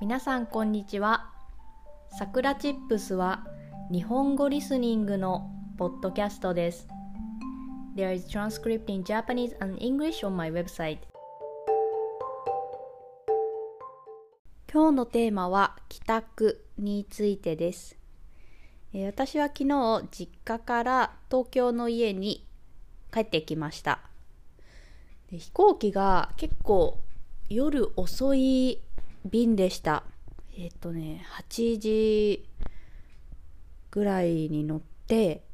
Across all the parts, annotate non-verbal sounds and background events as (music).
皆さんこんにちは。さくらチップスは日本語リスニングのポッドキャストです。There is transcript in Japanese and English on my website. 今日のテーマは帰宅についてです。えー私は昨日実家から東京の家に帰ってきました。で飛行機が結構夜遅い便でした。えっ、とね、8時ぐらいに乗って、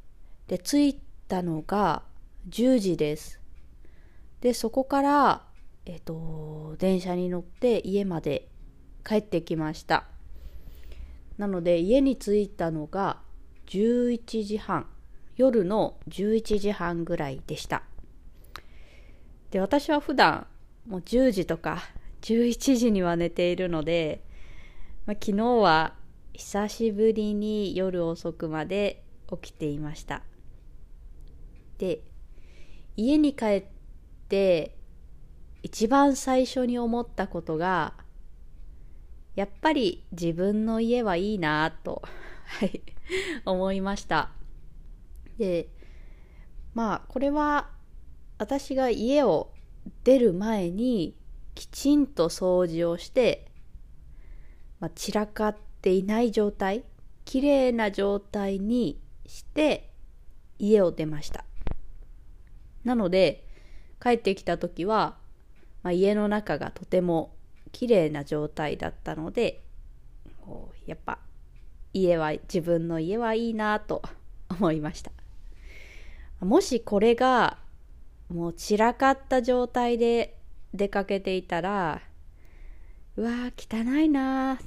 で、着いたのが10時です。で、そこから、えっ、と、電車に乗って家まで帰ってきました。なので、家に着いたのが11時半、夜の11時半ぐらいでした。で私は普段もう10時とか11時には寝ているので、まあ、昨日は久しぶりに夜遅くまで起きていました。で家に帰って一番最初に思ったことがやっぱり自分の家はいいなとはい (laughs) 思いました。でまあこれは私が家を出る前にきちんと掃除をして、まあ、散らかっていない状態きれいな状態にして家を出ました。なので帰ってきた時は、まあ、家の中がとてもきれいな状態だったのでやっぱ家は自分の家はいいなと (laughs) 思いました。もしこれがもう散らかった状態で出かけていたらうわー汚いなー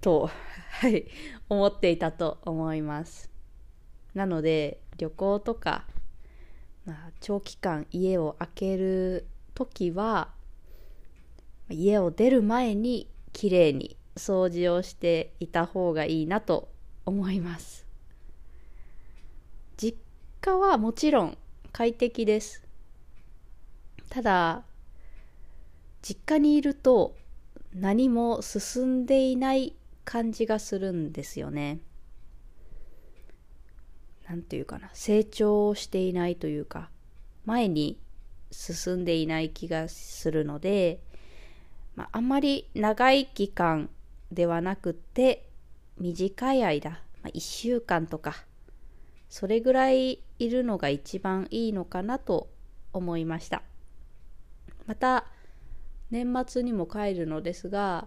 と、(laughs) はい、思っていたと思います。なので旅行とか、まあ、長期間家を空ける時は家を出る前にきれいに掃除をしていた方がいいなと思います。実家はもちろん快適です。ただ実家にいると何も進んでいない感じがするんですよね。なんていうかな成長していないというか前に進んでいない気がするので、まあ、んまり長い期間ではなくて短い間、まあ、1週間とかそれぐらいいるのが一番いいのかなと思いました。また年末にも帰るのですが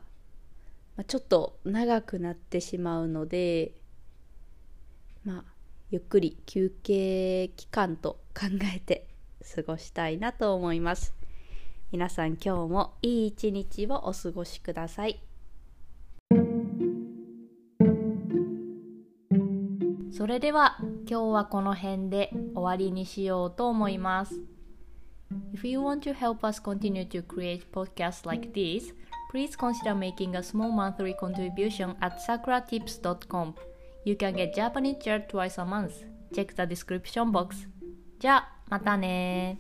まあちょっと長くなってしまうのでまあゆっくり休憩期間と考えて (laughs) 過ごしたいなと思います皆さん今日もいい一日をお過ごしくださいそれでは今日はこの辺で終わりにしようと思います。If you want to help us continue to create podcasts like this, please consider making a small monthly contribution at sakuratips.com. You can get Japanese chair twice a month. Check the description box. じゃあ、またね